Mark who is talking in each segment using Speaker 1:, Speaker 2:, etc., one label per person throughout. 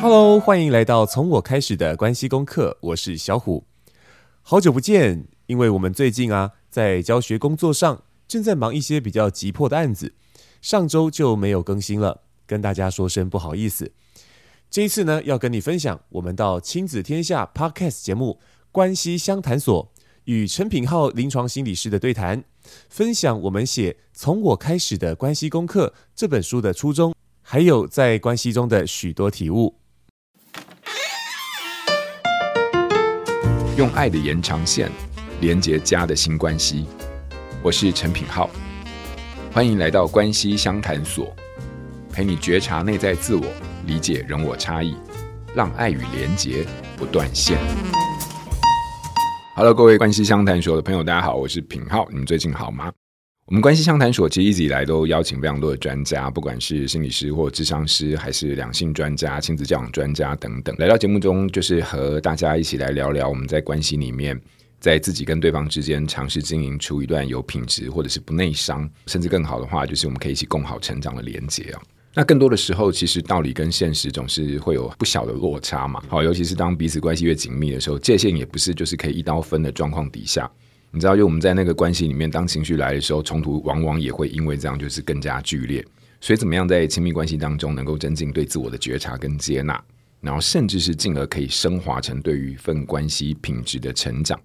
Speaker 1: Hello，欢迎来到从我开始的关系功课，我是小虎。好久不见，因为我们最近啊，在教学工作上正在忙一些比较急迫的案子，上周就没有更新了，跟大家说声不好意思。这一次呢，要跟你分享我们到亲子天下 Podcast 节目《关系相谈所》与陈品浩临床心理师的对谈，分享我们写《从我开始的关系功课》这本书的初衷，还有在关系中的许多体悟。
Speaker 2: 用爱的延长线连接家的新关系，我是陈品浩，欢迎来到关系相谈所，陪你觉察内在自我，理解人我差异，让爱与连结不断线。Hello，各位关系相谈所的朋友，大家好，我是品浩，你们最近好吗？我们关系相谈所其实一直以来都邀请非常多的专家，不管是心理师或智商师，还是两性专家、亲子教养专家等等，来到节目中，就是和大家一起来聊聊我们在关系里面，在自己跟对方之间尝试经营出一段有品质或者是不内伤，甚至更好的话，就是我们可以一起共好成长的连结啊。那更多的时候，其实道理跟现实总是会有不小的落差嘛。好，尤其是当彼此关系越紧密的时候，界限也不是就是可以一刀分的状况底下。你知道，就我们在那个关系里面，当情绪来的时候，冲突往往也会因为这样就是更加剧烈。所以，怎么样在亲密关系当中能够增进对自我的觉察跟接纳，然后甚至是进而可以升华成对于一份关系品质的成长？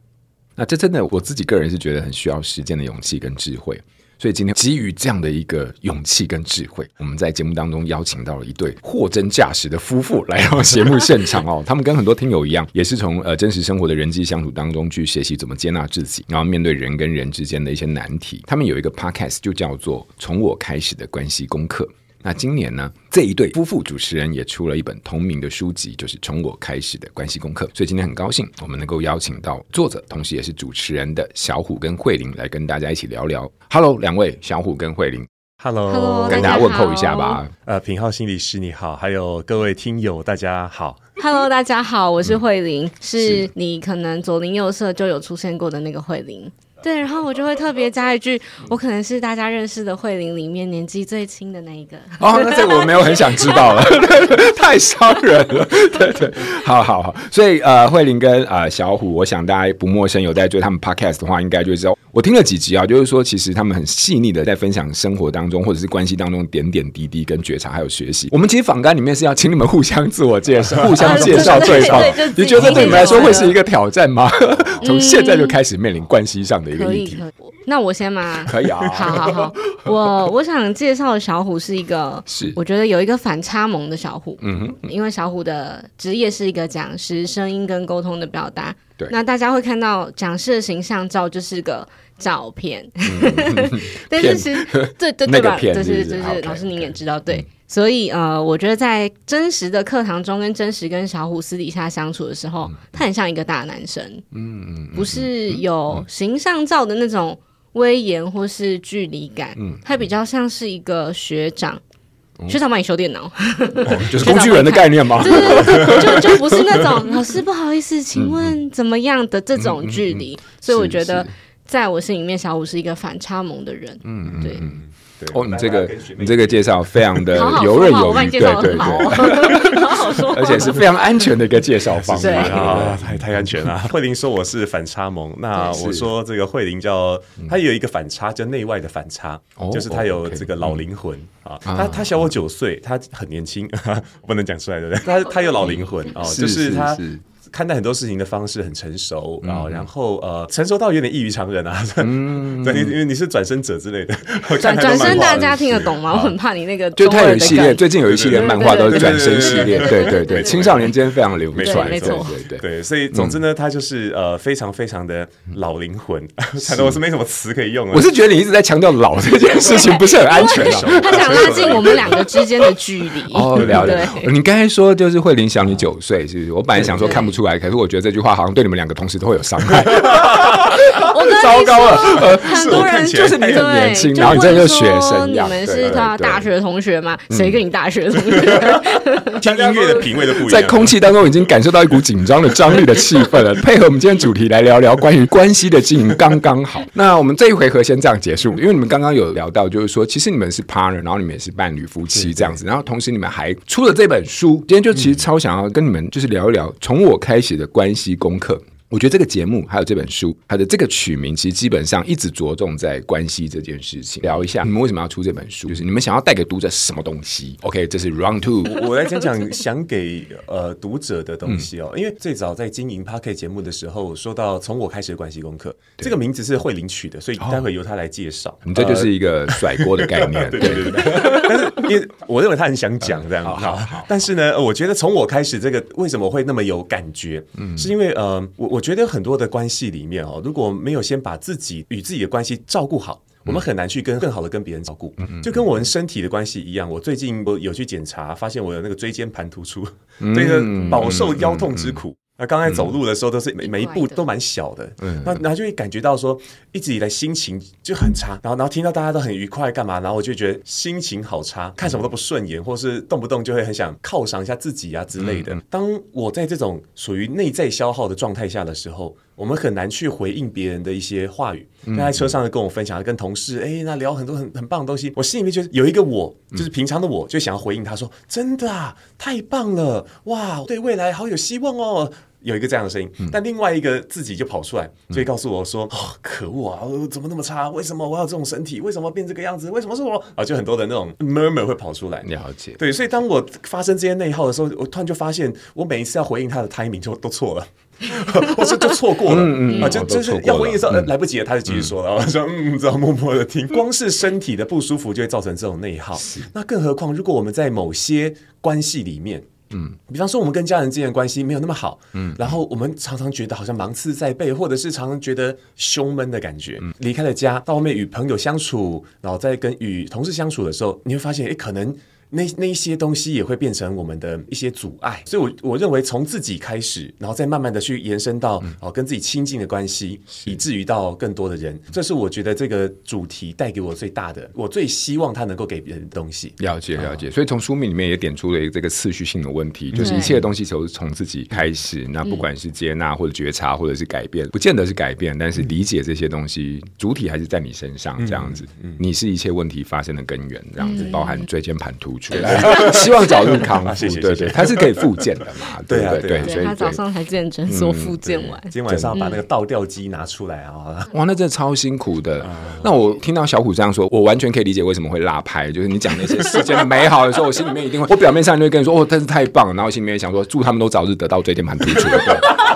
Speaker 2: 那这真的我自己个人是觉得很需要时间的勇气跟智慧。所以今天基于这样的一个勇气跟智慧，我们在节目当中邀请到了一对货真价实的夫妇来到节目现场哦。他们跟很多听友一样，也是从呃真实生活的人际相处当中去学习怎么接纳自己，然后面对人跟人之间的一些难题。他们有一个 podcast 就叫做《从我开始的关系功课》。那今年呢，这一对夫妇主持人也出了一本同名的书籍，就是从我开始的关系功课。所以今天很高兴，我们能够邀请到作者，同时也是主持人的小虎跟慧玲来跟大家一起聊聊。Hello，两位小虎跟慧玲
Speaker 1: ，Hello，
Speaker 2: 跟大家问候一下吧。
Speaker 1: 呃，品浩心理师你好，还有各位听友大家好。
Speaker 3: Hello，大家好，我是慧玲，嗯、是你可能左邻右舍就有出现过的那个慧玲。对，然后我就会特别加一句，我可能是大家认识的慧玲里面年纪最轻的那一个。
Speaker 2: 哦，那这个我没有很想知道了，太伤人了。对对，好好好。所以呃，慧玲跟呃小虎，我想大家不陌生，有在追他们 podcast 的话，应该就知道。我听了几集啊，就是说其实他们很细腻的在分享生活当中或者是关系当中点点滴滴跟觉察还有学习。我们其实访谈里面是要请你们互相自我介绍，互相介绍对方。你觉得对你们来说会是一个挑战吗？从现在就开始面临关系上的。
Speaker 3: 可以，可以。那我先吗？
Speaker 2: 可以啊。
Speaker 3: 好好好，我我想介绍的小虎是一个，是我觉得有一个反差萌的小虎。嗯哼，因为小虎的职业是一个讲师，声音跟沟通的表达。对。那大家会看到讲师的形象照就是个照片，但是其实 对对对吧？就是就是老师您也知道，对。所以呃，我觉得在真实的课堂中，跟真实跟小虎私底下相处的时候，他很像一个大男生，嗯，不是有形象照的那种威严或是距离感，嗯，他比较像是一个学长，学长帮你修电脑，
Speaker 2: 就是工具人的概念吗？对对对，就就不是那种 老师不好意思，请问怎么样的这种距离，所以我觉得在我心里面，小虎是一个反差萌的人，嗯，对。哦，你这个你这个介绍非常的游刃有余，对对对，好好说，而且是非常安全的一个介绍方法。
Speaker 1: 啊，太太安全了。慧玲说我是反差萌，那我说这个慧玲叫她有一个反差，叫内外的反差，就是她有这个老灵魂啊，她她小我九岁，她很年轻，不能讲出来对不对？她她有老灵魂哦，就是她。看待很多事情的方式很成熟，然后然后呃，成熟到有点异于常人啊。嗯，对，因为你是转生者之类的，
Speaker 3: 转转身大家听得懂吗？我很怕你那个。
Speaker 2: 就他有一系列，最近有一系列漫画都是转身系列，对对对，青少年间非常流传，
Speaker 3: 没错，
Speaker 2: 对
Speaker 1: 对。所以总之呢，他就是呃非常非常的老灵魂，可能我是没什么词可以用。
Speaker 2: 我是觉得你一直在强调老这件事情不是很安全，
Speaker 3: 他想拉近我们两个之间的距离。
Speaker 2: 哦，了解。你刚才说就是慧玲小你九岁，是不是？我本来想说看不出。出来，可是我觉得这句话好像对你们两个同时都会有伤害。
Speaker 3: 我
Speaker 2: 糟糕了，
Speaker 3: 很多人
Speaker 2: 就是你很年轻，然后你这就学生
Speaker 3: 一样。你们是他大学同学吗？谁跟你大学同学？
Speaker 1: 听音乐的 品味都不一样。
Speaker 2: 在空气当中已经感受到一股紧张的张力的气氛了。配合我们今天主题来聊聊关于关系的经营，刚刚好。那我们这一回合先这样结束，因为你们刚刚有聊到，就是说其实你们是 partner，然后你们也是伴侣夫妻这样子，然后同时你们还出了这本书。今天就其实超想要跟你们就是聊一聊从我开开始的关系功课。我觉得这个节目还有这本书，它的这个取名，其实基本上一直着重在关系这件事情。聊一下你们为什么要出这本书，就是你们想要带给读者什么东西？OK，这是 Round Two。
Speaker 1: 我来讲讲想给呃读者的东西哦。因为最早在经营 Podcast 节目的时候，说到从我开始的关系功课，这个名字是慧玲取的，所以待会由他来介绍。
Speaker 2: 你这就是一个甩锅的概念，对对对。
Speaker 1: 但是因为我认为他很想讲这样，好好。但是呢，我觉得从我开始这个为什么会那么有感觉？嗯，是因为呃，我我觉得很多的关系里面哦，如果没有先把自己与自己的关系照顾好，我们很难去跟更好的跟别人照顾。就跟我们身体的关系一样，我最近我有去检查，发现我有那个椎间盘突出，这个饱受腰痛之苦。那刚才走路的时候都是每每一步都蛮小的，那然后就会感觉到说一直以来心情就很差，然后然后听到大家都很愉快干嘛，然后我就觉得心情好差，看什么都不顺眼，或是动不动就会很想犒赏一下自己啊之类的。当我在这种属于内在消耗的状态下的时候，我们很难去回应别人的一些话语。他在车上跟我分享，跟同事哎，那聊很多很很棒的东西，我心里面觉得有一个我，就是平常的我，就想要回应他说：“真的啊，太棒了，哇，对未来好有希望哦。”有一个这样的声音，但另外一个自己就跑出来，所以告诉我说：“哦，可恶啊，怎么那么差？为什么我要这种身体？为什么变这个样子？为什么是我？”啊，就很多的那种 murmur 会跑出来。
Speaker 2: 了解，
Speaker 1: 对，所以当我发生这些内耗的时候，我突然就发现，我每一次要回应他的 timing 就都错了，我说就错过了啊，就就是要回应的时候来不及了，他就继续说了，我说嗯，只好默默的听。光是身体的不舒服就会造成这种内耗，那更何况如果我们在某些关系里面。嗯，比方说我们跟家人之间的关系没有那么好，嗯，然后我们常常觉得好像芒刺在背，或者是常常觉得胸闷的感觉。嗯，离开了家，到外面与朋友相处，然后再跟与同事相处的时候，你会发现，哎，可能。那那一些东西也会变成我们的一些阻碍，所以我，我我认为从自己开始，然后再慢慢的去延伸到哦跟自己亲近的关系，以至于到更多的人，这是我觉得这个主题带给我最大的，我最希望他能够给别人的东西。
Speaker 2: 了解了解，所以从书名里面也点出了一个这个次序性的问题，就是一切的东西都是从自己开始，那不管是接纳或者觉察或者是改变，不见得是改变，但是理解这些东西，主体还是在你身上这样子，你是一切问题发生的根源，这样子，包含椎间盘突出。希望早日康复，谢谢。对对，它是可以复健的嘛？对啊，对。
Speaker 3: 所以他早上才健诊所复健完，
Speaker 1: 今天晚上把那个倒吊机拿出来啊！
Speaker 2: 哇，那真的超辛苦的。那我听到小虎这样说，我完全可以理解为什么会拉拍。就是你讲那些世间的美好的时候，我心里面一定会，我表面上就会跟你说，哦，真是太棒了。然后心里面想说，祝他们都早日得到椎间盘突出。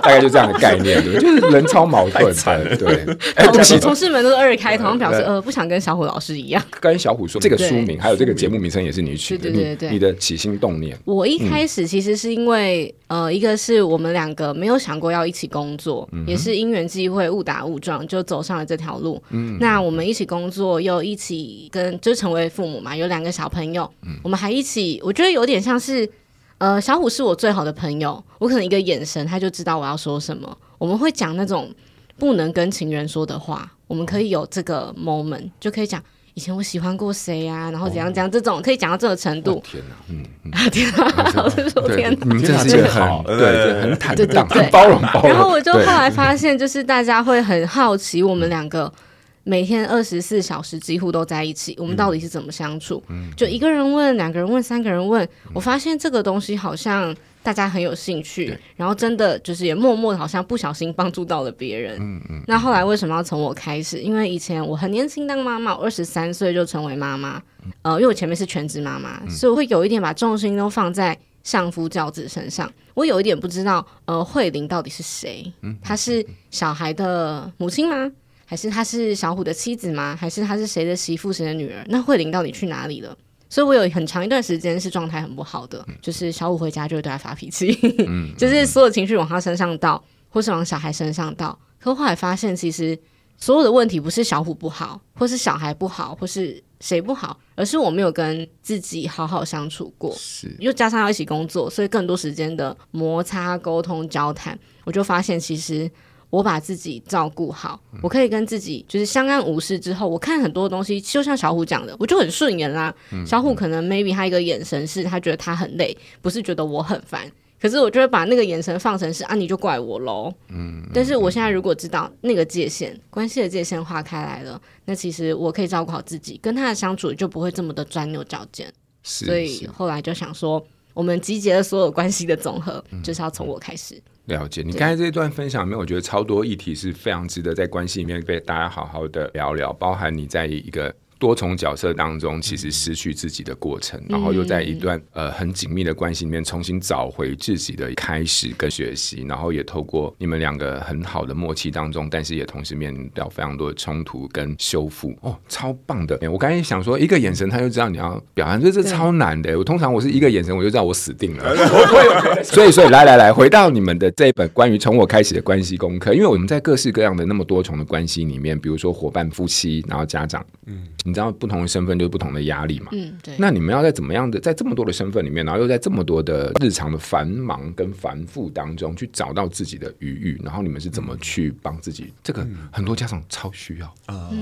Speaker 2: 大概就这样的概念，就是人超矛盾。对，
Speaker 3: 哎，对不起，同事们都是二开头，表示呃不想跟小虎老师一样。
Speaker 2: 跟小虎说，这个书名还有这个节目名称也是你取的，对对对，你的起心动念。
Speaker 3: 我一开始其实是因为呃，一个是我们两个没有想过要一起工作，也是因缘际会误打误撞就走上了这条路。嗯，那我们一起工作，又一起跟就成为父母嘛，有两个小朋友，我们还一起，我觉得有点像是。呃，小虎是我最好的朋友，我可能一个眼神他就知道我要说什么。我们会讲那种不能跟情人说的话，我们可以有这个 moment，就可以讲以前我喜欢过谁呀，然后怎样怎样，这种可以讲到这个程度。天哪，嗯，天哪，老师说天哪，
Speaker 2: 你真是好，对对，很坦荡，很包容包容。
Speaker 3: 然后我就后来发现，就是大家会很好奇我们两个。每天二十四小时几乎都在一起，我们到底是怎么相处？嗯、就一个人问，两个人问，三个人问，嗯、我发现这个东西好像大家很有兴趣，然后真的就是也默默的，好像不小心帮助到了别人。嗯嗯。那后来为什么要从我开始？因为以前我很年轻当妈妈，我二十三岁就成为妈妈。呃，因为我前面是全职妈妈，嗯、所以我会有一点把重心都放在相夫教子身上。我有一点不知道，呃，慧玲到底是谁？嗯，她是小孩的母亲吗？还是他是小虎的妻子吗？还是他是谁的媳妇、谁的女儿？那慧玲到底去哪里了？所以我有很长一段时间是状态很不好的，嗯、就是小虎回家就会对他发脾气，嗯、就是所有情绪往他身上倒，或是往小孩身上倒。可后来发现，其实所有的问题不是小虎不好，或是小孩不好，或是谁不好，而是我没有跟自己好好相处过。
Speaker 2: 是，
Speaker 3: 又加上要一起工作，所以更多时间的摩擦、沟通、交谈，我就发现其实我把自己照顾好，嗯、我可以跟自己就是相安无事。之后，我看很多东西，就像小虎讲的，我就很顺眼啦。嗯、小虎可能 maybe 他一个眼神是他觉得他很累，不是觉得我很烦。可是我就会把那个眼神放成是啊，你就怪我喽。嗯，但是我现在如果知道那个界限，关系的界限划开来了，那其实我可以照顾好自己，跟他的相处就不会这么的钻牛角尖。所以后来就想说，我们集结了所有关系的总和，嗯、就是要从我开始。
Speaker 2: 了解，你刚才这一段分享里面，我觉得超多议题是非常值得在关系里面被大家好好的聊聊，包含你在一个。多重角色当中，其实失去自己的过程，嗯、然后又在一段呃很紧密的关系里面重新找回自己的开始跟学习，然后也透过你们两个很好的默契当中，但是也同时面临到非常多的冲突跟修复。哦，超棒的！我刚才想说，一个眼神他就知道你要表达，这这超难的。我通常我是一个眼神我就知道我死定了。所以所以来来来，回到你们的这一本关于从我开始的关系功课，因为我们在各式各样的那么多重的关系里面，比如说伙伴、夫妻，然后家长，嗯。你知道不同的身份就是不同的压力嘛？
Speaker 3: 嗯，对。
Speaker 2: 那你们要在怎么样的，在这么多的身份里面，然后又在这么多的日常的繁忙跟繁复当中，去找到自己的余裕，然后你们是怎么去帮自己？嗯、这个很多家长超需要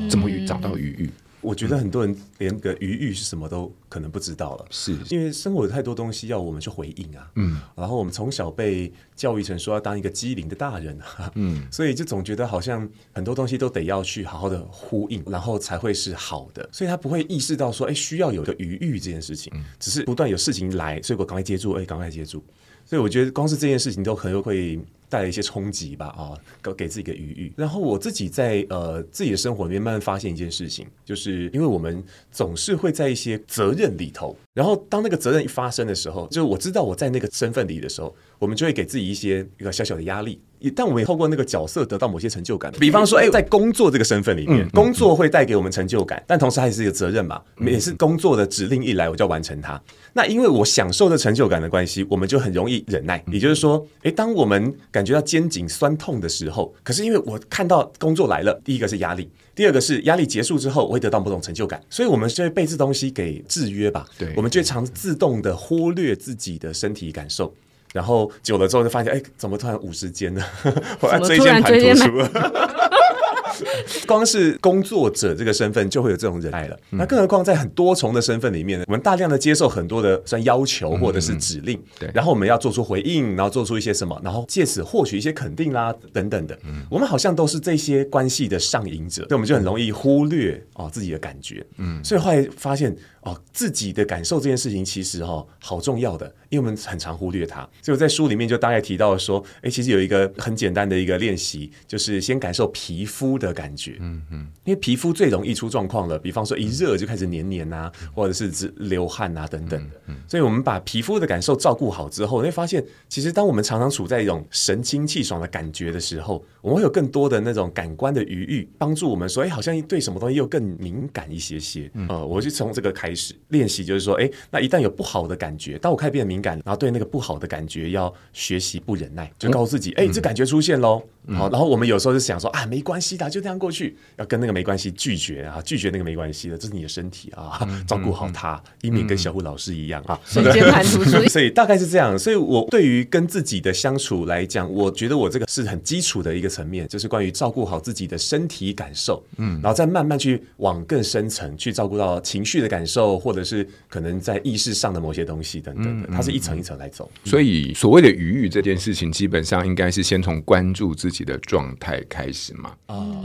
Speaker 2: 怎么找到余裕？
Speaker 1: 我觉得很多人连个余裕是什么都可能不知道了，
Speaker 2: 是
Speaker 1: 因为生活有太多东西要我们去回应啊。嗯，然后我们从小被教育成说要当一个机灵的大人啊，嗯，所以就总觉得好像很多东西都得要去好好的呼应，然后才会是好的。所以他不会意识到说，哎，需要有个余裕这件事情，只是不断有事情来，所以我赶快接住，哎，赶快接住。所以我觉得光是这件事情都可能会。带来一些冲击吧，啊，给给自己一个余裕。然后我自己在呃自己的生活里面慢慢发现一件事情，就是因为我们总是会在一些责任里头，然后当那个责任一发生的时候，就是我知道我在那个身份里的时候，我们就会给自己一些一个小小的压力。但我们也透过那个角色得到某些成就感，比方说，哎，在工作这个身份里面，工作会带给我们成就感，但同时还是一个责任嘛，也是工作的指令一来我就要完成它。那因为我享受的成就感的关系，我们就很容易忍耐。也就是说，哎，当我们感觉到肩颈酸痛的时候，可是因为我看到工作来了，第一个是压力，第二个是压力结束之后我会得到某种成就感，所以我们就会被这东西给制约吧。对，我们就会常自动的忽略自己的身体感受，然后久了之后就发现，哎，怎么突然五十肩呢？我要椎间盘突出。光是工作者这个身份就会有这种忍耐了，那更何况在很多重的身份里面呢？我们大量的接受很多的算要求或者是指令，对，然后我们要做出回应，然后做出一些什么，然后借此获取一些肯定啦等等的。我们好像都是这些关系的上瘾者，所以我们就很容易忽略哦自己的感觉。嗯，所以后来发现哦自己的感受这件事情其实哈好重要的，因为我们很常忽略它。所以我在书里面就大概提到说，哎，其实有一个很简单的一个练习，就是先感受皮肤的。感觉，嗯嗯，因为皮肤最容易出状况了，比方说一热就开始黏黏啊，或者是流汗啊等等的，嗯，所以我们把皮肤的感受照顾好之后，你会发现，其实当我们常常处在一种神清气爽的感觉的时候，我们会有更多的那种感官的余裕，帮助我们说，哎，好像对什么东西又更敏感一些些，嗯，呃，我就从这个开始练习，就是说，哎，那一旦有不好的感觉，当我开始变得敏感，然后对那个不好的感觉要学习不忍耐，就告诉自己，哎，这感觉出现喽。好，然后我们有时候就想说啊，没关系的，就这样过去，要跟那个没关系拒绝啊，拒绝那个没关系的，这是你的身体啊，照顾好它，以免跟小虎老师一样啊，
Speaker 3: 椎间盘突出。
Speaker 1: 所以大概是这样，所以我对于跟自己的相处来讲，我觉得我这个是很基础的一个层面，就是关于照顾好自己的身体感受，嗯，然后再慢慢去往更深层去照顾到情绪的感受，或者是可能在意识上的某些东西等等的，它是一层一层来走。
Speaker 2: 所以所谓的余裕这件事情，基本上应该是先从关注自己。自己的状态开始嘛，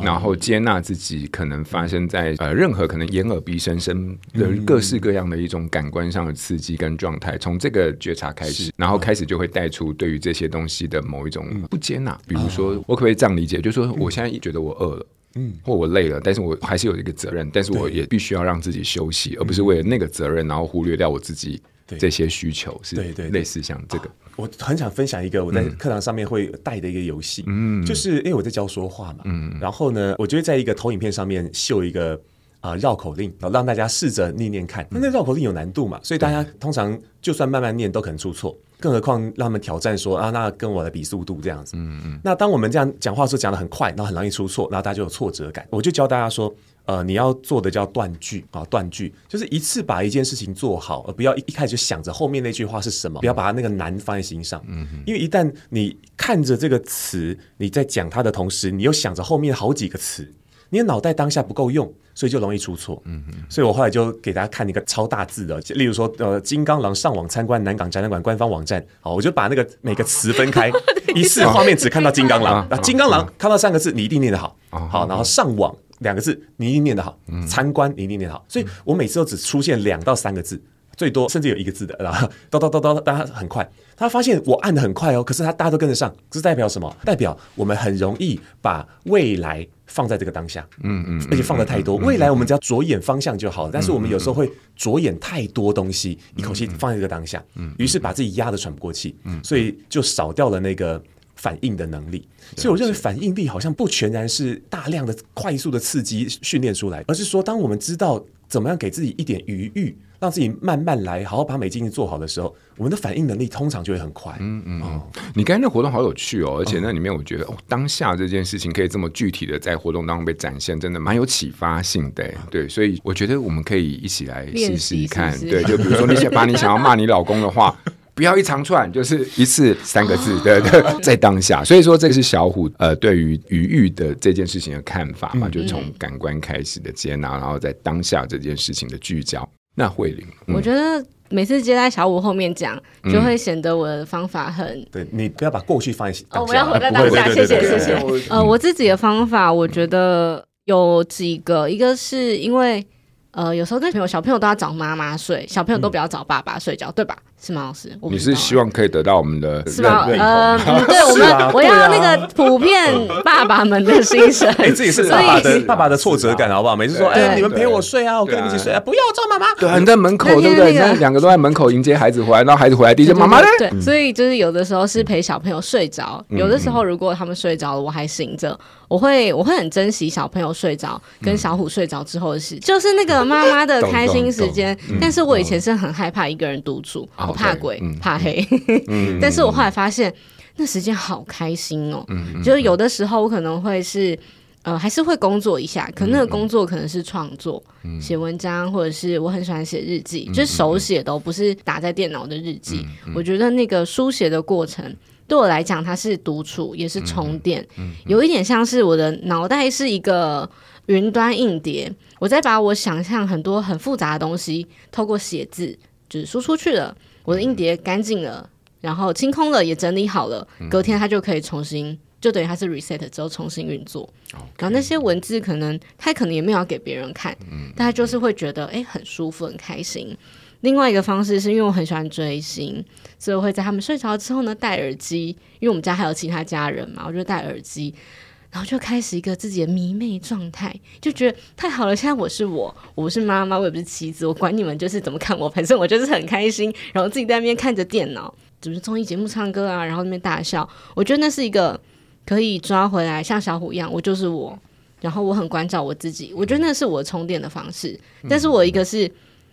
Speaker 2: 然后接纳自己可能发生在呃任何可能眼耳鼻舌身的各式各样的一种感官上的刺激跟状态，从这个觉察开始，然后开始就会带出对于这些东西的某一种不接纳。比如说，我可不可以这样理解？就是说，我现在觉得我饿了，嗯，或我累了，但是我还是有一个责任，但是我也必须要让自己休息，而不是为了那个责任，然后忽略掉我自己这些需求，是对对类似像这个。
Speaker 1: 我很想分享一个我在课堂上面会带的一个游戏，嗯，就是因为我在教说话嘛，嗯，然后呢，我就会在一个投影片上面秀一个啊绕口令，然后让大家试着念念看。那那绕口令有难度嘛，所以大家通常就算慢慢念都可能出错，更何况让他们挑战说啊，那跟我的比速度这样子，嗯嗯。那当我们这样讲话的时候讲的很快，然后很容易出错，然后大家就有挫折感。我就教大家说。呃，你要做的叫断句啊，断句就是一次把一件事情做好，而不要一一开始就想着后面那句话是什么，不要把它那个难放在心上。嗯，因为一旦你看着这个词，你在讲它的同时，你又想着后面好几个词。你的脑袋当下不够用，所以就容易出错。嗯嗯，所以我后来就给大家看一个超大字的，例如说，呃，金刚狼上网参观南港展览馆官方网站，好，我就把那个每个词分开，一次画面只看到金刚狼，啊，金刚狼看到三个字，你一定念得好，好，然后上网两个字，你一定念得好，参观你一定念得好，所以我每次都只出现两到三个字。最多甚至有一个字的，然后 叨叨叨叨，大家很快，他发现我按的很快哦，可是他大家都跟得上，这代表什么？代表我们很容易把未来放在这个当下，嗯嗯，而且放的太多，未来我们只要着眼方向就好了，但是我们有时候会着眼太多东西，一口气放在这个当下，嗯，于是把自己压得喘不过气，嗯，所以就少掉了那个反应的能力。所以我认为反应力好像不全然是大量的快速的刺激训练出来，而是说当我们知道怎么样给自己一点余裕。让自己慢慢来，好好把每件事情做好的时候，我们的反应能力通常就会很快。嗯嗯，哦、
Speaker 2: 你刚才那活动好有趣哦，而且那里面我觉得哦，当下这件事情可以这么具体的在活动当中被展现，真的蛮有启发性的。对，所以我觉得我们可以一起来试试看。对，就比如说你想把你想要骂你老公的话，不要一长串，就是一次三个字，对对，在当下。所以说这个是小虎呃对于余裕的这件事情的看法嘛，嗯、就从感官开始的接纳，然后在当下这件事情的聚焦。那慧玲，
Speaker 3: 嗯、我觉得每次接在小五后面讲，就会显得我的方法很……
Speaker 1: 对，你不要把过去放在
Speaker 3: 哦，我要活在当下，谢谢谢谢。呃，我自己的方法，我觉得有几个，一个是因为呃，有时候跟朋友小朋友都要找妈妈睡，小朋友都不要找爸爸睡觉，对吧？是吗，老师？
Speaker 2: 你是希望可以得到我们的
Speaker 3: 是吗？呃，对，我们我要那个普遍 爸爸们的心声。
Speaker 1: 哎，这也是爸爸的爸爸的挫折感，好不好？每次说，哎，你们陪我睡啊，我跟你们一起睡啊，不要找妈妈。
Speaker 2: 对，你在门口，对不对？那两个都在门口迎接孩子回来，然后孩子回来第一句妈妈呢？
Speaker 3: 对，所以就是有的时候是陪小朋友睡着，有的时候如果他们睡着了，我还醒着，我会我会很珍惜小朋友睡着跟小虎睡着之后的事，就是那个妈妈的开心时间。但是我以前是很害怕一个人独处。我怕鬼，嗯、怕黑，嗯、但是我后来发现，那时间好开心哦。嗯、就是有的时候我可能会是，呃，还是会工作一下，可那个工作可能是创作，写、嗯、文章，或者是我很喜欢写日记，嗯、就是手写的，不是打在电脑的日记。嗯、我觉得那个书写的过程对我来讲，它是独处，也是充电，有一点像是我的脑袋是一个云端硬碟，我在把我想象很多很复杂的东西，透过写字就是输出去了。我的硬碟干净了，然后清空了，也整理好了，隔天它就可以重新，就等于它是 reset 之后重新运作。然后那些文字可能它可能也没有要给别人看，嗯、但他就是会觉得哎很舒服很开心。另外一个方式是因为我很喜欢追星，所以我会在他们睡着之后呢戴耳机，因为我们家还有其他家人嘛，我就戴耳机。然后就开始一个自己的迷妹状态，就觉得太好了。现在我是我，我不是妈妈，我也不是妻子，我管你们就是怎么看我，反正我就是很开心。然后自己在那边看着电脑，就是综艺节目唱歌啊，然后那边大笑。我觉得那是一个可以抓回来，像小虎一样，我就是我。然后我很关照我自己，我觉得那是我充电的方式。但是我一个是。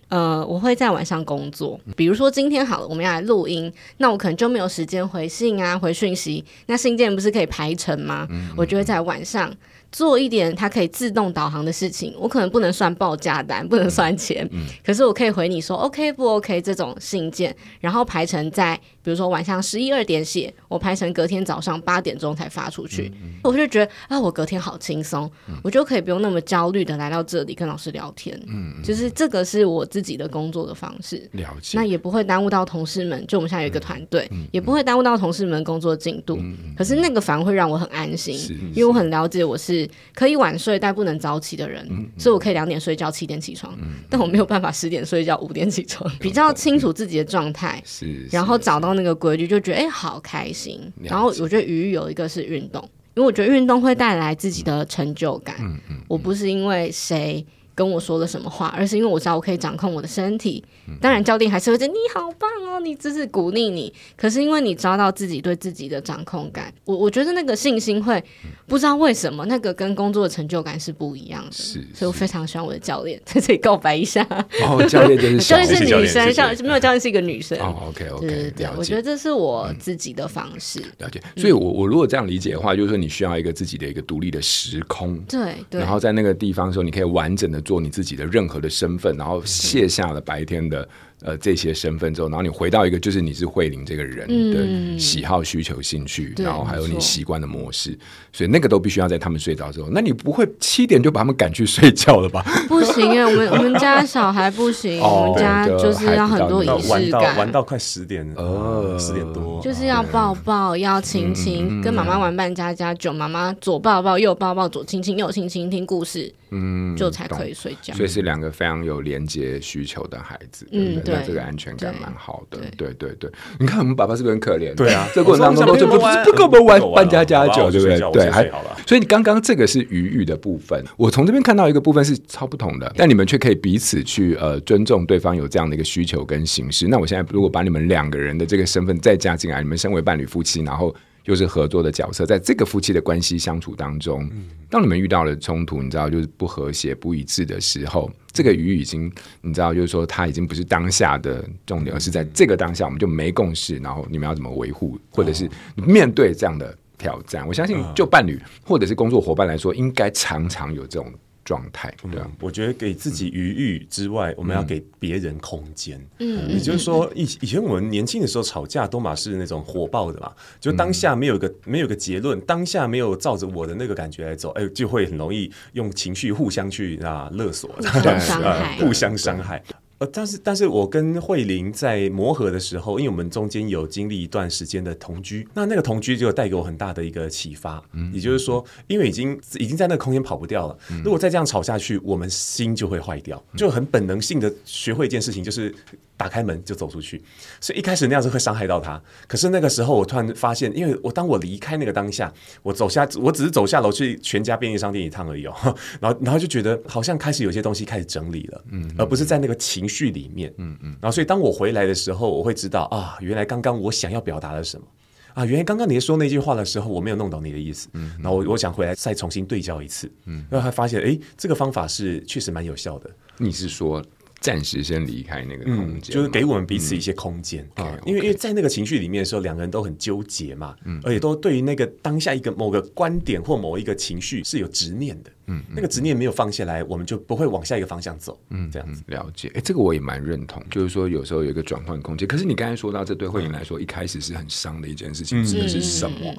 Speaker 3: 呃，我会在晚上工作，比如说今天好了，我们要来录音，那我可能就没有时间回信啊，回讯息。那信件不是可以排程吗？我就会在晚上。做一点它可以自动导航的事情，我可能不能算报价单，不能算钱，嗯嗯、可是我可以回你说 OK 不 OK 这种信件，然后排成在比如说晚上十一二点写，我排成隔天早上八点钟才发出去，嗯嗯、我就觉得啊，我隔天好轻松，嗯、我就可以不用那么焦虑的来到这里跟老师聊天，嗯，就是这个是我自己的工作的方式，
Speaker 2: 了解，
Speaker 3: 那也不会耽误到同事们，就我们现在有一个团队，也不会耽误到同事们工作进度，可是那个反而会让我很安心，因为我很了解我是。可以晚睡但不能早起的人，嗯嗯、所以我可以两点睡觉，七点起床。嗯、但我没有办法十点睡觉，五点起床。嗯、比较清楚自己的状态，是，然后找到那个规律，就觉得哎、欸，好开心。然后我觉得鱼有一个是运动，因为我觉得运动会带来自己的成就感。嗯嗯嗯、我不是因为谁跟我说了什么话，而是因为我知道我可以掌控我的身体。当然，教练还是会觉得你好棒哦，你只是鼓励你。可是因为你抓到自己对自己的掌控感，我我觉得那个信心会不知道为什么那个跟工作的成就感是不一样的。
Speaker 2: 是，
Speaker 3: 所以我非常喜欢我的教练，在这里告白一下。
Speaker 2: 哦，教练 就是
Speaker 3: 教练是女生，像没有教练是一个女生。
Speaker 2: 哦，OK OK，
Speaker 3: 对对，我觉得这是我自己的方式。
Speaker 2: 了解。所以我我如果这样理解的话，就是说你需要一个自己的一个独立的时空。
Speaker 3: 对对。
Speaker 2: 然后在那个地方的时候，你可以完整的。做你自己的任何的身份，然后卸下了白天的呃这些身份之后，然后你回到一个就是你是慧玲这个人的喜好、需求、兴趣，嗯、然后还有你习惯的模式，所以那个都必须要在他们睡着之后。那你不会七点就把他们赶去睡觉了吧？
Speaker 3: 不行啊，我们我们家小孩不行，我们家就是要很多仪式感，
Speaker 1: 玩到快十点，呃，十点多，
Speaker 3: 就是要抱抱，要亲亲，跟妈妈玩扮家家酒，妈妈左抱抱右抱抱，左亲亲右亲亲，听故事。嗯，就才可以睡觉，
Speaker 2: 所以是两个非常有连接需求的孩子，嗯，对，这个安全感蛮好的，对对对。你看我们爸爸是不是很可怜？
Speaker 1: 对啊，
Speaker 2: 这过程当中都就不不跟我们玩扮家家酒，对不对？对，还好了。所以你刚刚这个是余裕的部分，我从这边看到一个部分是超不同的，但你们却可以彼此去呃尊重对方有这样的一个需求跟形式。那我现在如果把你们两个人的这个身份再加进来，你们身为伴侣夫妻，然后。就是合作的角色，在这个夫妻的关系相处当中，当你们遇到了冲突，你知道就是不和谐、不一致的时候，这个鱼已经，你知道，就是说它已经不是当下的重点，而是在这个当下，我们就没共识，然后你们要怎么维护，或者是面对这样的挑战？我相信，就伴侣或者是工作伙伴来说，应该常常有这种。状态对啊，
Speaker 1: 我觉得给自己余裕之外，我们要给别人空间。嗯，也就是说，以以前我们年轻的时候吵架都嘛是那种火爆的嘛，就当下没有一个没有一个结论，当下没有照着我的那个感觉来走，哎，就会很容易用情绪互相去啊勒索，
Speaker 3: 互相伤害，
Speaker 1: 互相伤害。呃，但是，但是我跟慧玲在磨合的时候，因为我们中间有经历一段时间的同居，那那个同居就带给我很大的一个启发。嗯，也就是说，因为已经已经在那个空间跑不掉了，如果再这样吵下去，我们心就会坏掉，就很本能性的学会一件事情，就是。打开门就走出去，所以一开始那样子会伤害到他。可是那个时候，我突然发现，因为我当我离开那个当下，我走下，我只是走下楼去全家便利商店一趟而已哦。然后，然后就觉得好像开始有些东西开始整理了，嗯，而不是在那个情绪里面，嗯嗯。然后，所以当我回来的时候，我会知道啊，原来刚刚我想要表达了什么啊，原来刚刚你说那句话的时候，我没有弄懂你的意思，嗯。然后我我想回来再重新对焦一次，嗯，然后还发现，哎，这个方法是确实蛮有效的。
Speaker 2: 你是说？暂时先离开那个空间，
Speaker 1: 就是给我们彼此一些空间啊。因为因为在那个情绪里面的时候，两个人都很纠结嘛，嗯，而且都对于那个当下一个某个观点或某一个情绪是有执念的，嗯，那个执念没有放下来，我们就不会往下一个方向走，嗯，这样子
Speaker 2: 了解。哎，这个我也蛮认同，就是说有时候有一个转换空间。可是你刚才说到，这对慧玲来说，一开始是很伤的一件事情，指的是什么？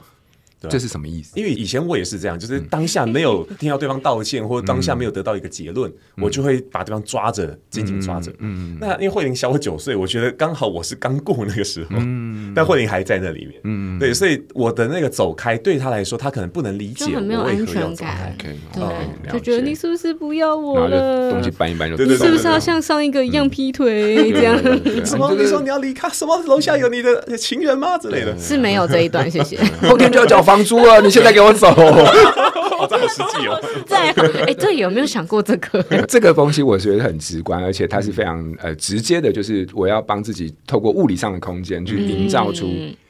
Speaker 2: 这是什么意思？
Speaker 1: 因为以前我也是这样，就是当下没有听到对方道歉，或者当下没有得到一个结论，我就会把对方抓着，紧紧抓着。嗯，那因为慧玲小我九岁，我觉得刚好我是刚过那个时候，嗯但慧玲还在那里面。嗯，对，所以我的那个走开，对他来说，他可能不能理解我为何要走开。
Speaker 3: 对，就觉得你是不是不要我了？
Speaker 2: 东西搬一搬就，
Speaker 3: 对对是不是要像上一个一样劈腿这样？
Speaker 1: 什么？你说你要离开？什么？楼下有你的情人吗？之类的？
Speaker 3: 是没有这一段，谢谢。
Speaker 2: 后天就要缴。房租了，你现在给我走。
Speaker 1: 哦，这好实际哦。
Speaker 3: 在哎，这有没有想过这个？
Speaker 2: 这个东西我觉得很直观，而且它是非常呃直接的，就是我要帮自己透过物理上的空间去营造出。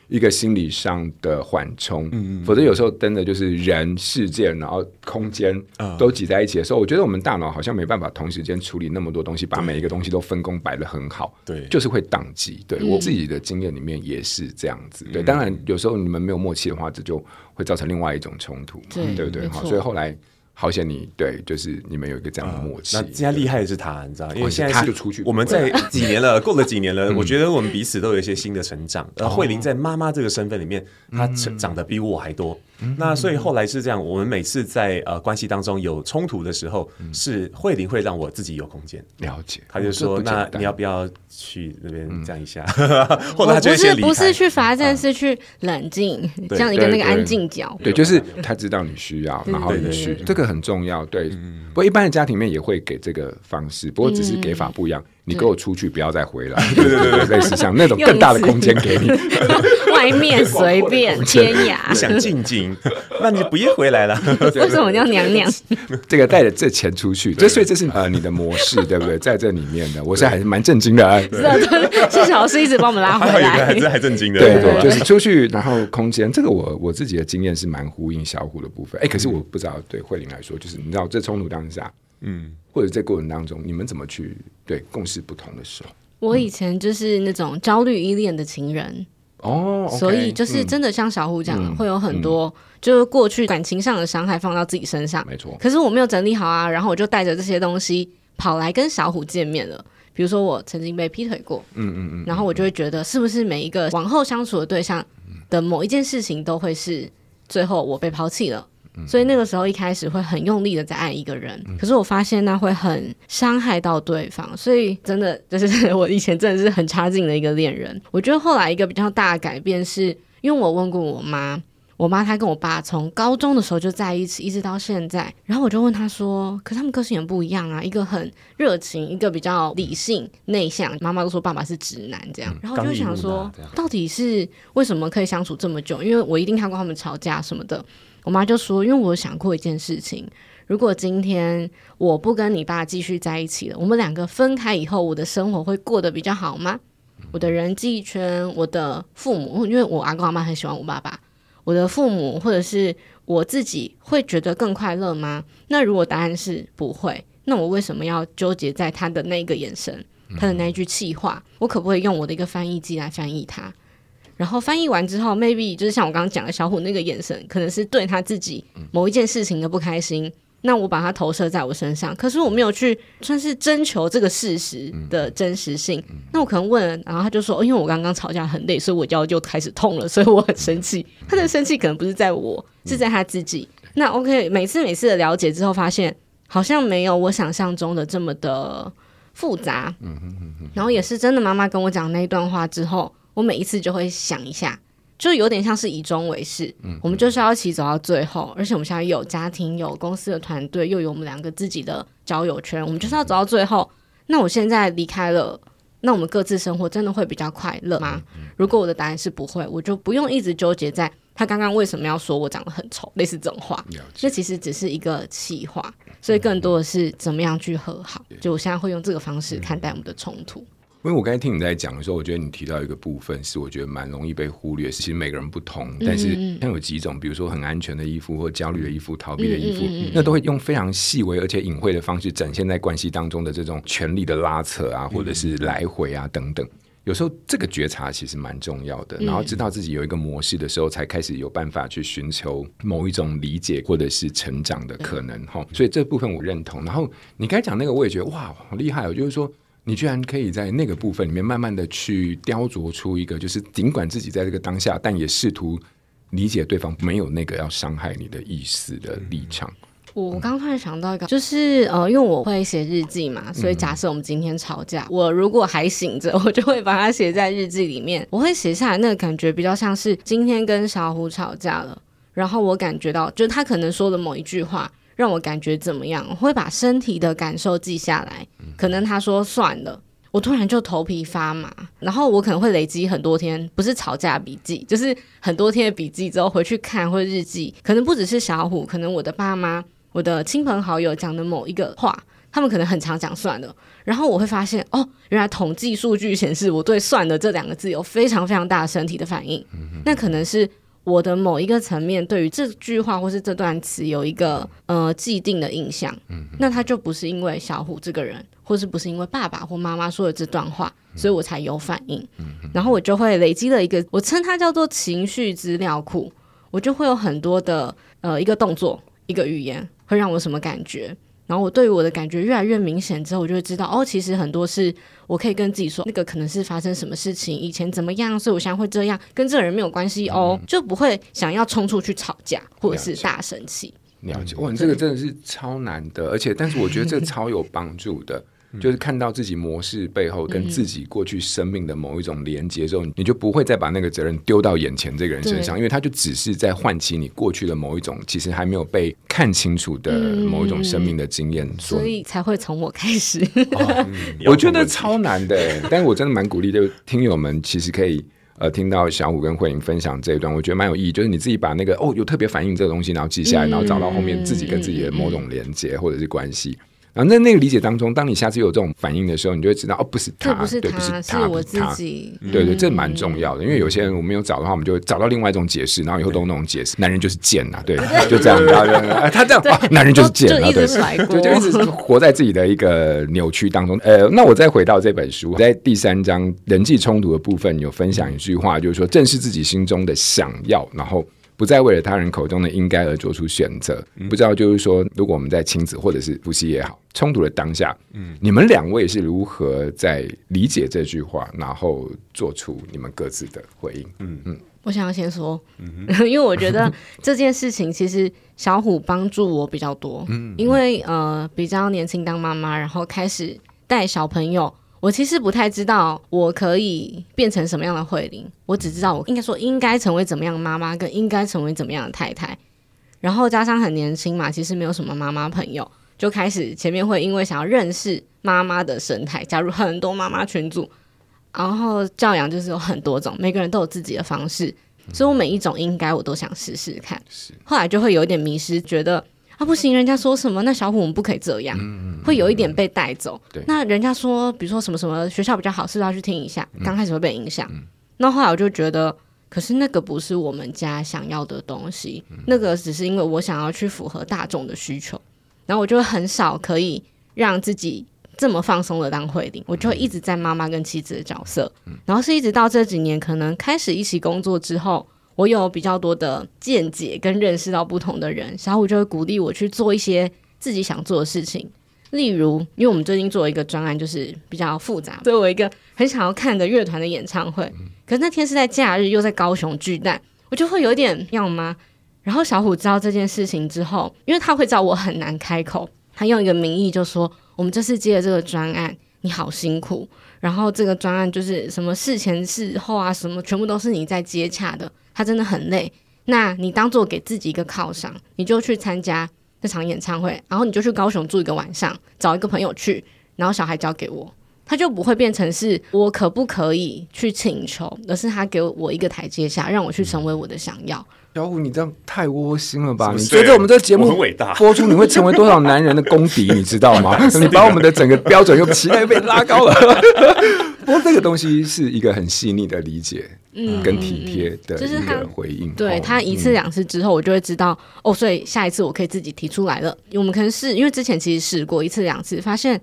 Speaker 2: 一个心理上的缓冲，嗯，否则有时候真的就是人、事件，然后空间都挤在一起的时候，我觉得我们大脑好像没办法同时间处理那么多东西，把每一个东西都分工摆得很好，对，就是会宕机。对我自己的经验里面也是这样子。对，当然有时候你们没有默契的话，这就会造成另外一种冲突，对不对？好，所以后来。好险你对，就是你们有一个这样的默契。
Speaker 1: 那现在厉害的是他，你知道，因为现在他就出去。我们在几年了，过了几年了，我觉得我们彼此都有一些新的成长。而慧玲在妈妈这个身份里面，她成长得比我还多。那所以后来是这样，我们每次在呃关系当中有冲突的时候，是慧玲会让我自己有空间
Speaker 2: 了解。
Speaker 1: 他就说：“那你要不要去那边站一下？” 或者他就先离开。
Speaker 3: 不是去罚站，是去冷静，这样一个那个安静角。
Speaker 2: 对，就是他知道你需要，然后你去，这个很重要。对，不过一般的家庭面也会给这个方式，不过只是给法不一样。你给我出去，不要再回来。对对对对，类似像那种更大的空间给你，
Speaker 3: 外面随便天涯。
Speaker 1: 你想静静，那你就不要回来了。
Speaker 3: 为什么叫娘娘？
Speaker 2: 这个带着这钱出去，这所以这是呃你的模式，对不对？在这里面的，我现在还是蛮震惊的。
Speaker 3: 是啊，谢谢老师一直帮我们拉回来，
Speaker 1: 还是还震惊的。
Speaker 2: 对对，就是出去，然后空间，这个我我自己的经验是蛮呼应小虎的部分。哎，可是我不知道对慧玲来说，就是你知道这冲突当下，嗯。或者在过程当中，你们怎么去对共识不同的时候？
Speaker 3: 我以前就是那种焦虑依恋的情人
Speaker 2: 哦，
Speaker 3: 所以就是真的像小虎讲的，会有很多就是过去感情上的伤害放到自己身上，没错。可是我没有整理好啊，然后我就带着这些东西跑来跟小虎见面了。比如说我曾经被劈腿过，嗯嗯嗯，然后我就会觉得是不是每一个往后相处的对象的某一件事情都会是最后我被抛弃了。所以那个时候一开始会很用力的在爱一个人，可是我发现那会很伤害到对方，所以真的就是我以前真的是很差劲的一个恋人。我觉得后来一个比较大的改变是，因为我问过我妈，我妈她跟我爸从高中的时候就在一起，一直到现在。然后我就问她说：“可是他们个性也不一样啊，一个很热情，一个比较理性内向。妈妈都说爸爸是直男这样。”然后我就想说，到底是为什么可以相处这么久？因为我一定看过他们吵架什么的。我妈就说：“因为我想过一件事情，如果今天我不跟你爸继续在一起了，我们两个分开以后，我的生活会过得比较好吗？我的人际圈，我的父母，因为我阿公阿妈很喜欢我爸爸，我的父母或者是我自己会觉得更快乐吗？那如果答案是不会，那我为什么要纠结在他的那个眼神，他的那一句气话？我可不可以用我的一个翻译机来翻译他？”然后翻译完之后，maybe 就是像我刚刚讲的小虎那个眼神，可能是对他自己某一件事情的不开心。那我把它投射在我身上，可是我没有去算是征求这个事实的真实性。那我可能问了，然后他就说：“哦，因为我刚刚吵架很累，所以我腰就开始痛了，所以我很生气。”他的生气可能不是在我，是在他自己。那 OK，每次每次的了解之后，发现好像没有我想象中的这么的复杂。嗯然后也是真的，妈妈跟我讲那一段话之后。我每一次就会想一下，就有点像是以终为始，嗯，我们就是要一起走到最后。而且我们现在有家庭、有公司的团队，又有我们两个自己的交友圈，我们就是要走到最后。那我现在离开了，那我们各自生活真的会比较快乐吗？如果我的答案是不会，我就不用一直纠结在他刚刚为什么要说我长得很丑，类似这种话。这其实只是一个气话，所以更多的是怎么样去和好。就我现在会用这个方式看待我们的冲突。
Speaker 2: 因为我刚才听你在讲的时候，我觉得你提到一个部分是我觉得蛮容易被忽略。其实每个人不同，但是像有几种，比如说很安全的衣服或焦虑的衣服、逃避的依附，那都会用非常细微而且隐晦的方式展现在关系当中的这种权力的拉扯啊，或者是来回啊等等。有时候这个觉察其实蛮重要的，然后知道自己有一个模式的时候，才开始有办法去寻求某一种理解或者是成长的可能哈。所以这部分我认同。然后你刚才讲那个，我也觉得哇，好厉害哦！就是说。你居然可以在那个部分里面慢慢的去雕琢出一个，就是尽管自己在这个当下，但也试图理解对方没有那个要伤害你的意思的立场。
Speaker 3: 我刚刚突然想到一个，就是呃，因为我会写日记嘛，所以假设我们今天吵架，我如果还醒着，我就会把它写在日记里面。我会写下来，那个感觉比较像是今天跟小虎吵架了，然后我感觉到，就是他可能说的某一句话。让我感觉怎么样？我会把身体的感受记下来。可能他说算了，我突然就头皮发麻，然后我可能会累积很多天，不是吵架笔记，就是很多天的笔记之后回去看或者日记，可能不只是小虎，可能我的爸妈、我的亲朋好友讲的某一个话，他们可能很常讲算了，然后我会发现哦，原来统计数据显示我对算了这两个字有非常非常大的身体的反应，那可能是。我的某一个层面对于这句话或是这段词有一个呃既定的印象，那他就不是因为小虎这个人，或是不是因为爸爸或妈妈说的这段话，所以我才有反应。然后我就会累积了一个，我称它叫做情绪资料库，我就会有很多的呃一个动作，一个语言会让我什么感觉。然后我对于我的感觉越来越明显之后，我就会知道哦，其实很多是我可以跟自己说，那个可能是发生什么事情，以前怎么样，所以我现在会这样，跟这个人没有关系哦，就不会想要冲出去吵架或者是大生气。
Speaker 2: 了解，哇，你这个真的是超难的，而且但是我觉得这个超有帮助的。就是看到自己模式背后跟自己过去生命的某一种连接之后，你就不会再把那个责任丢到眼前这个人身上，因为他就只是在唤起你过去的某一种其实还没有被看清楚的某一种生命的经验，
Speaker 3: 所以才会从我开始。
Speaker 2: 哦，我觉得超难的，但是我真的蛮鼓励，就听友们其实可以呃听到小虎跟慧玲分享这一段，我觉得蛮有意义，就是你自己把那个哦有特别反应这个东西，然后记下来，然后找到后面自己跟自己的某种连接或者是关系。然后在那个理解当中，当你下次有这种反应的时候，你就会知道哦，不是他，
Speaker 3: 不是他，
Speaker 2: 对，不是他，
Speaker 3: 是我自己。
Speaker 2: 对对，这蛮重要的，因为有些人我没有找的话，我们就会找到另外一种解释，然后以后都用那种解释，男人就是贱呐，对，就这样，他这样，男人就是贱啊，对，就就一直活在自己的一个扭曲当中。呃，那我再回到这本书，在第三章人际冲突的部分，有分享一句话，就是说正视自己心中的想要，然后。不再为了他人口中的应该而做出选择。不知道就是说，如果我们在亲子或者是夫妻也好，冲突的当下，嗯，你们两位是如何在理解这句话，然后做出你们各自的回应？嗯嗯，
Speaker 3: 我想要先说，嗯，因为我觉得这件事情其实小虎帮助我比较多，嗯，因为呃比较年轻当妈妈，然后开始带小朋友。我其实不太知道我可以变成什么样的慧玲，我只知道我应该说应该成为怎么样的妈妈，跟应该成为怎么样的太太。然后加上很年轻嘛，其实没有什么妈妈朋友，就开始前面会因为想要认识妈妈的生态，加入很多妈妈群组，然后教养就是有很多种，每个人都有自己的方式，所以我每一种应该我都想试试看。后来就会有一点迷失，觉得。啊，不行！人家说什么？那小虎我们不可以这样，嗯、会有一点被带走。
Speaker 2: 对，
Speaker 3: 那人家说，比如说什么什么学校比较好，是不是要去听一下？刚开始会被影响，嗯、那后来我就觉得，可是那个不是我们家想要的东西，嗯、那个只是因为我想要去符合大众的需求，然后我就很少可以让自己这么放松的当慧玲，我就会一直在妈妈跟妻子的角色，嗯、然后是一直到这几年可能开始一起工作之后。我有比较多的见解跟认识到不同的人，小虎就会鼓励我去做一些自己想做的事情。例如，因为我们最近做了一个专案，就是比较复杂，所以我一个很想要看的乐团的演唱会，可是那天是在假日，又在高雄巨蛋，我就会有点要吗？然后小虎知道这件事情之后，因为他会知道我很难开口，他用一个名义就说：“我们这次接了这个专案，你好辛苦。”然后这个专案就是什么事前事后啊，什么全部都是你在接洽的，他真的很累。那你当做给自己一个犒赏，你就去参加这场演唱会，然后你就去高雄住一个晚上，找一个朋友去，然后小孩交给我，他就不会变成是我可不可以去请求，而是他给我一个台阶下，让我去成为我的想要。
Speaker 2: 小虎，你这样太窝心了吧？你觉得我们这个节目播出，你会成为多少男人的公敌？你知道吗？你把我们的整个标准又期待被拉高了。不过这个东西是一个很细腻的理解，嗯，跟体贴的一个回应。
Speaker 3: 对他一次两次之后，我就会知道哦，所以下一次我可以自己提出来了。我们可能是因为之前其实试过一次两次，发现。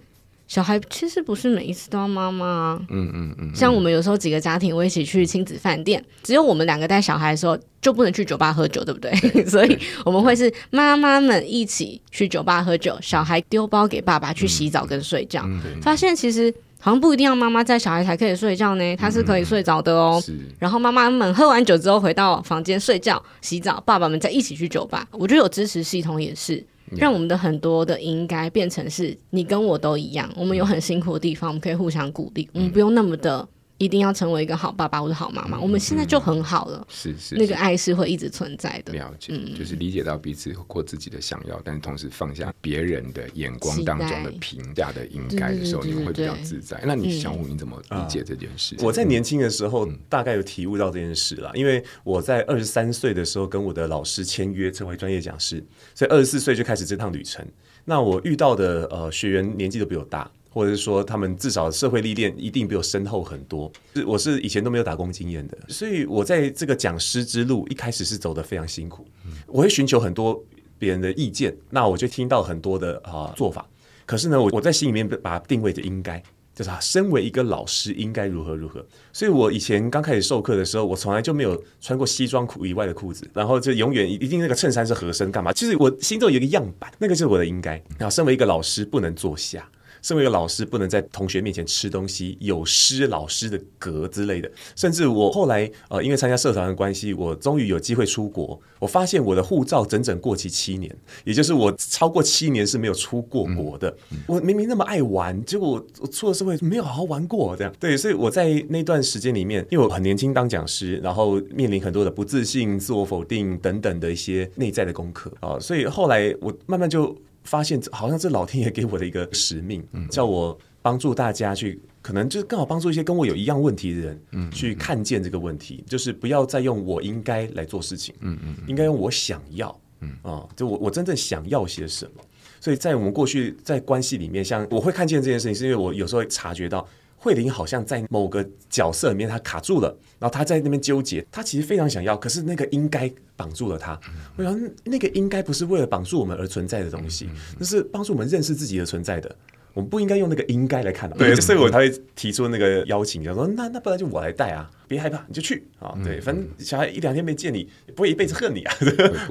Speaker 3: 小孩其实不是每一次都要妈妈啊，嗯嗯嗯。像我们有时候几个家庭，我一起去亲子饭店，只有我们两个带小孩的时候，就不能去酒吧喝酒，对不对？所以我们会是妈妈们一起去酒吧喝酒，小孩丢包给爸爸去洗澡跟睡觉。发现其实好像不一定要妈妈带小孩才可以睡觉呢，他是可以睡着的哦。然后妈妈们喝完酒之后回到房间睡觉、洗澡，爸爸们再一起去酒吧。我觉得有支持系统也是。让我们的很多的应该变成是你跟我都一样，我们有很辛苦的地方，我们可以互相鼓励，我们不用那么的。一定要成为一个好爸爸或者好妈妈，嗯、我们现在就很好了。
Speaker 2: 是是，
Speaker 3: 那个爱是会一直存在的。
Speaker 2: 了解，嗯、就是理解到彼此过自己的想要，但是同时放下别人的眼光当中的评价的应该的时候，你们会比较自在。那你小虎，你怎么理解这件事？
Speaker 1: 我在年轻的时候大概有体悟到这件事了，因为我在二十三岁的时候跟我的老师签约成为专业讲师，所以二十四岁就开始这趟旅程。那我遇到的呃学员年纪都比我大。或者是说，他们至少社会历练一定比我深厚很多。是，我是以前都没有打工经验的，所以我在这个讲师之路一开始是走得非常辛苦。我会寻求很多别人的意见，那我就听到很多的啊做法。可是呢，我我在心里面把它定位的应该，就是啊，身为一个老师应该如何如何。所以我以前刚开始授课的时候，我从来就没有穿过西装裤以外的裤子，然后就永远一定那个衬衫是合身干嘛？其实我心中有一个样板，那个就是我的应该。然后身为一个老师，不能坐下。身为一个老师，不能在同学面前吃东西，有失老师的格之类的。甚至我后来呃，因为参加社团的关系，我终于有机会出国。我发现我的护照整整过期七年，也就是我超过七年是没有出过国的。嗯嗯、我明明那么爱玩，结果我，我出了社会没有好好玩过，这样对。所以我在那段时间里面，因为我很年轻当讲师，然后面临很多的不自信、自我否定等等的一些内在的功课啊，所以后来我慢慢就。发现好像这老天爷给我的一个使命，叫我帮助大家去，可能就是更好帮助一些跟我有一样问题的人，嗯，去看见这个问题，就是不要再用我应该来做事情，嗯嗯，应该用我想要，嗯啊，就我我真正想要些什么。所以在我们过去在关系里面，像我会看见这件事情，是因为我有时候会察觉到。慧玲好像在某个角色里面，她卡住了，然后她在那边纠结。她其实非常想要，可是那个应该绑住了她。我想，那个应该不是为了绑住我们而存在的东西，那是帮助我们认识自己的存在的。我们不应该用那个应该来看。对，所以我才会提出那个邀请，就说那那不然就我来带啊，别害怕，你就去啊。对，反正小孩一两天没见你，不会一辈子恨你啊。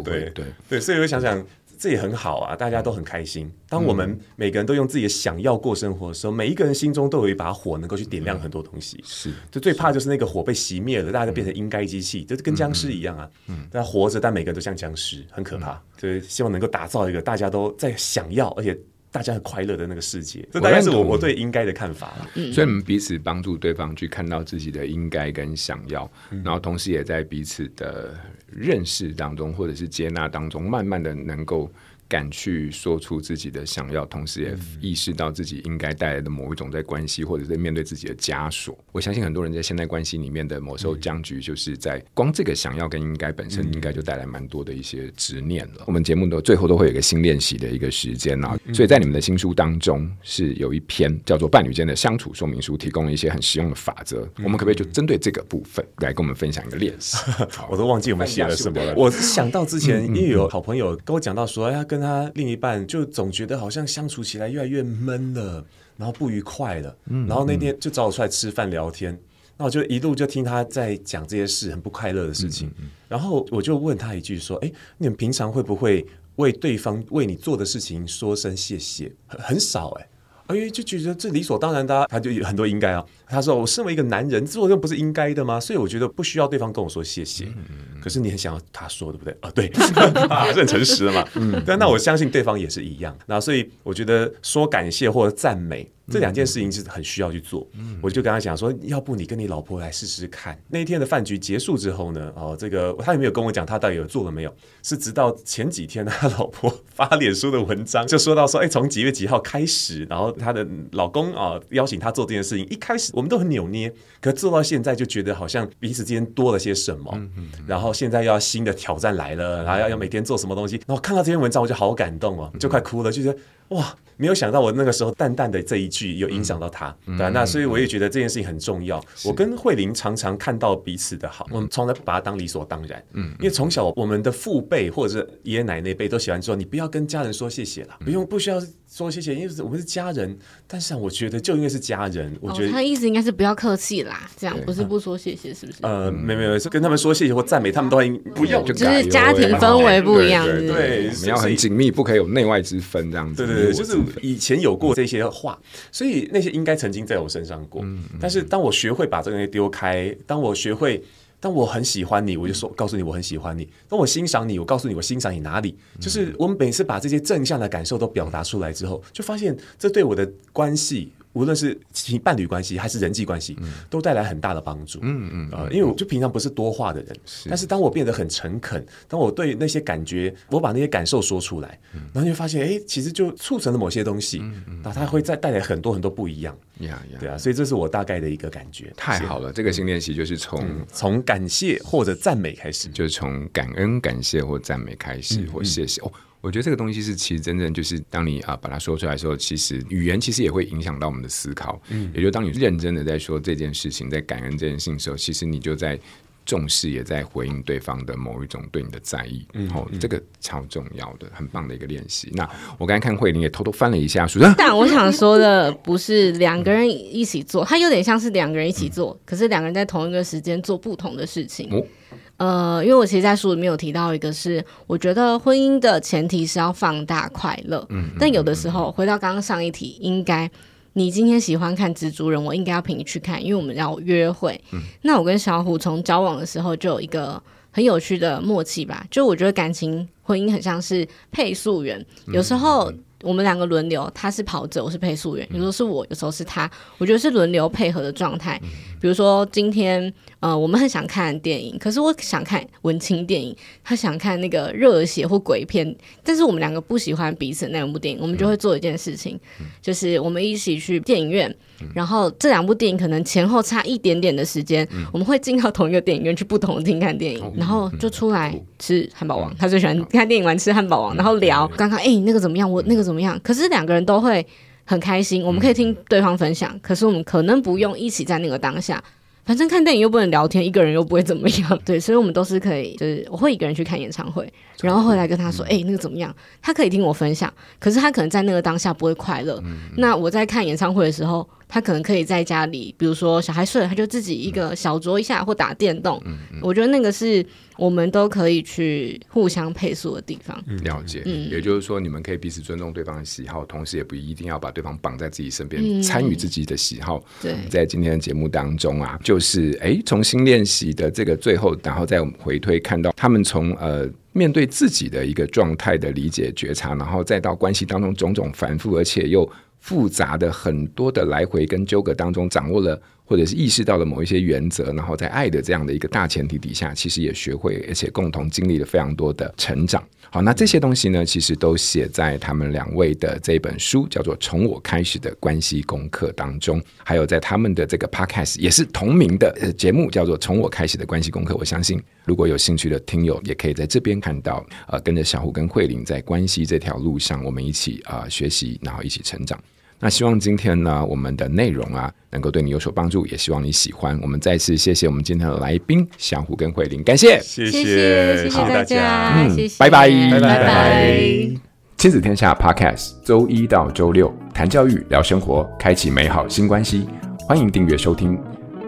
Speaker 1: 对对对，所以我想想。这也很好啊，大家都很开心。当我们每个人都用自己的想要过生活的时候，每一个人心中都有一把火，能够去点亮很多东西。是，就最怕就是那个火被熄灭了，大家都变成应该机器，就是跟僵尸一样啊。嗯，大家活着，但每个人都像僵尸，很可怕。所以希望能够打造一个大家都在想要，而且。大家很快乐的那个世界，这大概是我我对应该的看法。
Speaker 2: 所以，我们彼此帮助对方去看到自己的应该跟想要，然后同时也在彼此的认识当中，或者是接纳当中，慢慢的能够。敢去说出自己的想要，同时也意识到自己应该带来的某一种在关系，或者是面对自己的枷锁。我相信很多人在现代关系里面的某时候僵局，就是在光这个想要跟应该本身，应该就带来蛮多的一些执念了。我们节目的最后都会有一个新练习的一个时间啊，所以在你们的新书当中是有一篇叫做《伴侣间的相处说明书》，提供了一些很实用的法则。我们可不可以就针对这个部分来跟我们分享一个练习？
Speaker 1: 我都忘记我们写了什么了。我想到之前因为有好朋友跟我讲到说，哎跟他另一半就总觉得好像相处起来越来越闷了，然后不愉快了。然后那天就找我出来吃饭聊天，那我就一路就听他在讲这些事，很不快乐的事情。然后我就问他一句说：“哎，你们平常会不会为对方为你做的事情说声谢谢？很很少哎。”哎，就觉得这理所当然的，他就有很多应该啊。他说：“我身为一个男人，做这不是应该的吗？所以我觉得不需要对方跟我说谢谢。可是你很想要他说，对不对？啊，对，啊是很诚实的嘛。嗯，但那我相信对方也是一样。那所以我觉得说感谢或者赞美。”这两件事情是很需要去做，嗯、我就跟他讲说，要不你跟你老婆来试试看。那一天的饭局结束之后呢，哦，这个他也没有跟我讲他到底有做了没有，是直到前几天他老婆发脸书的文章，就说到说，哎，从几月几号开始，然后他的老公啊邀请他做这件事情，一开始我们都很扭捏，可做到现在就觉得好像彼此之间多了些什么，嗯嗯嗯、然后现在要新的挑战来了，然后要要每天做什么东西，然后看到这篇文章我就好感动哦，就快哭了，就觉得哇。没有想到我那个时候淡淡的这一句有影响到他，嗯、对、啊，那所以我也觉得这件事情很重要。是我跟慧玲常常看到彼此的好，我们从来不把它当理所当然。嗯，因为从小我们的父辈或者是爷爷奶奶辈都喜欢说，你不要跟家人说谢谢了，不用不需要。说谢谢，因为我们是家人。但是我觉得，就因为是家人，我觉得
Speaker 3: 他意思应该是不要客气啦，这样不是不说谢谢，是不是？
Speaker 1: 呃，没没没，是跟他们说谢谢或赞美，他们都应不要，
Speaker 3: 就是家庭氛围不一样，
Speaker 1: 对，
Speaker 2: 我们要很紧密，不可以有内外之分，这样子。
Speaker 1: 对对对，就是以前有过这些话，所以那些应该曾经在我身上过。但是当我学会把这个东西丢开，当我学会。当我很喜欢你，我就说告诉你我很喜欢你。当我欣赏你，我告诉你我欣赏你哪里。就是我们每次把这些正向的感受都表达出来之后，就发现这对我的关系。无论是伴侣关系还是人际关系，都带来很大的帮助。嗯嗯啊，因为我就平常不是多话的人，但是当我变得很诚恳，当我对那些感觉，我把那些感受说出来，然后你会发现，哎，其实就促成了某些东西，那它会再带来很多很多不一样。呀呀，对啊，所以这是我大概的一个感觉。
Speaker 2: 太好了，这个新练习就是从
Speaker 1: 从感谢或者赞美开始，
Speaker 2: 就是从感恩、感谢或赞美开始，或谢谢哦。我觉得这个东西是其实真正就是当你啊把它说出来的时候，其实语言其实也会影响到我们的思考。嗯，也就当你认真的在说这件事情，在感恩这件事情的时候，其实你就在重视，也在回应对方的某一种对你的在意。嗯，好，这个超重要的，很棒的一个练习。那我刚才看慧玲也偷偷翻了一下书，
Speaker 3: 但我想说的不是两个人一起做，它有点像是两个人一起做，可是两个人在同一个时间做不同的事情。哦呃，因为我其实，在书里面有提到一个是，是我觉得婚姻的前提是要放大快乐。嗯，但有的时候，回到刚刚上一题，应该你今天喜欢看蜘蛛人，我应该要陪你去看，因为我们要约会。嗯，那我跟小虎从交往的时候就有一个很有趣的默契吧，就我觉得感情婚姻很像是配速员，有时候。我们两个轮流，他是跑者，我是配速员。有时候是我，有时候是他。我觉得是轮流配合的状态。比如说今天，呃，我们很想看电影，可是我想看文青电影，他想看那个热血或鬼片，但是我们两个不喜欢彼此那两部电影，我们就会做一件事情，就是我们一起去电影院。然后这两部电影可能前后差一点点的时间，嗯、我们会进到同一个电影院去不同的厅看电影，嗯、然后就出来吃汉堡王。嗯、他最喜欢看电影完吃汉堡王，嗯、然后聊刚刚哎那个怎么样，我那个怎么样。可是两个人都会很开心，我们可以听对方分享，嗯、可是我们可能不用一起在那个当下。反正看电影又不能聊天，一个人又不会怎么样，对，所以我们都是可以，就是我会一个人去看演唱会，然后后来跟他说，哎、欸，那个怎么样？他可以听我分享，可是他可能在那个当下不会快乐。嗯、那我在看演唱会的时候。他可能可以在家里，比如说小孩睡了，他就自己一个小酌一下或打电动。我觉得那个是我们都可以去互相配速的地方。
Speaker 2: 了解，嗯、也就是说，你们可以彼此尊重对方的喜好，同时也不一定要把对方绑在自己身边，嗯、参与自己的喜好。对，在今天的节目当中啊，就是哎，重新练习的这个最后，然后再回推看到他们从呃面对自己的一个状态的理解觉察，然后再到关系当中种种繁复，而且又。复杂的很多的来回跟纠葛当中，掌握了或者是意识到了某一些原则，然后在爱的这样的一个大前提底下，其实也学会，而且共同经历了非常多的成长。好，那这些东西呢，其实都写在他们两位的这本书，叫做《从我开始的关系功课》当中，还有在他们的这个 podcast 也是同名的节目，叫做《从我开始的关系功课》。我相信，如果有兴趣的听友，也可以在这边看到，呃，跟着小虎跟慧玲在关系这条路上，我们一起啊、学习，然后一起成长。那希望今天呢，我们的内容啊，能够对你有所帮助，也希望你喜欢。我们再次谢谢我们今天的来宾小虎跟慧玲，感谢，
Speaker 1: 谢谢，谢谢大家，
Speaker 3: 嗯，谢谢
Speaker 2: 拜拜，
Speaker 1: 拜拜。
Speaker 2: 亲子天下 Podcast，周一到周六谈教育、聊生活，开启美好新关系。欢迎订阅收听